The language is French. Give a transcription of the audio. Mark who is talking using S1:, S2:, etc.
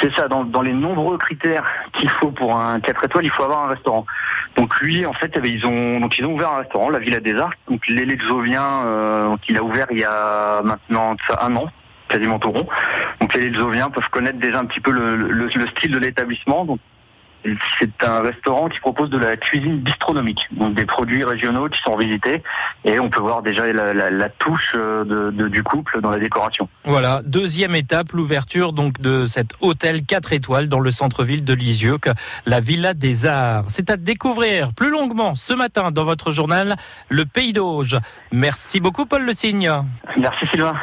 S1: C'est ça, dans, les nombreux critères qu'il faut pour un 4 étoiles, il faut avoir un restaurant. Donc lui, en fait, eh ben, ils ont donc ils ont ouvert un restaurant, la Villa des Arts. Donc l'Elexovien, euh, il a ouvert il y a maintenant un an, quasiment tout rond. Donc les Elexoviens peuvent connaître déjà un petit peu le, le, le style de l'établissement. C'est un restaurant qui propose de la cuisine bistronomique, donc des produits régionaux qui sont visités et on peut voir déjà la, la, la touche euh, de, de, du couple dans la décoration.
S2: Voilà, deuxième étape, l'ouverture donc de cet hôtel 4 étoiles dans le centre-ville de Lisieux, la Villa des Arts. C'est à découvrir plus longuement ce matin dans votre journal Le Pays d'Auge. Merci beaucoup Paul Le Signe.
S1: Merci Sylvain.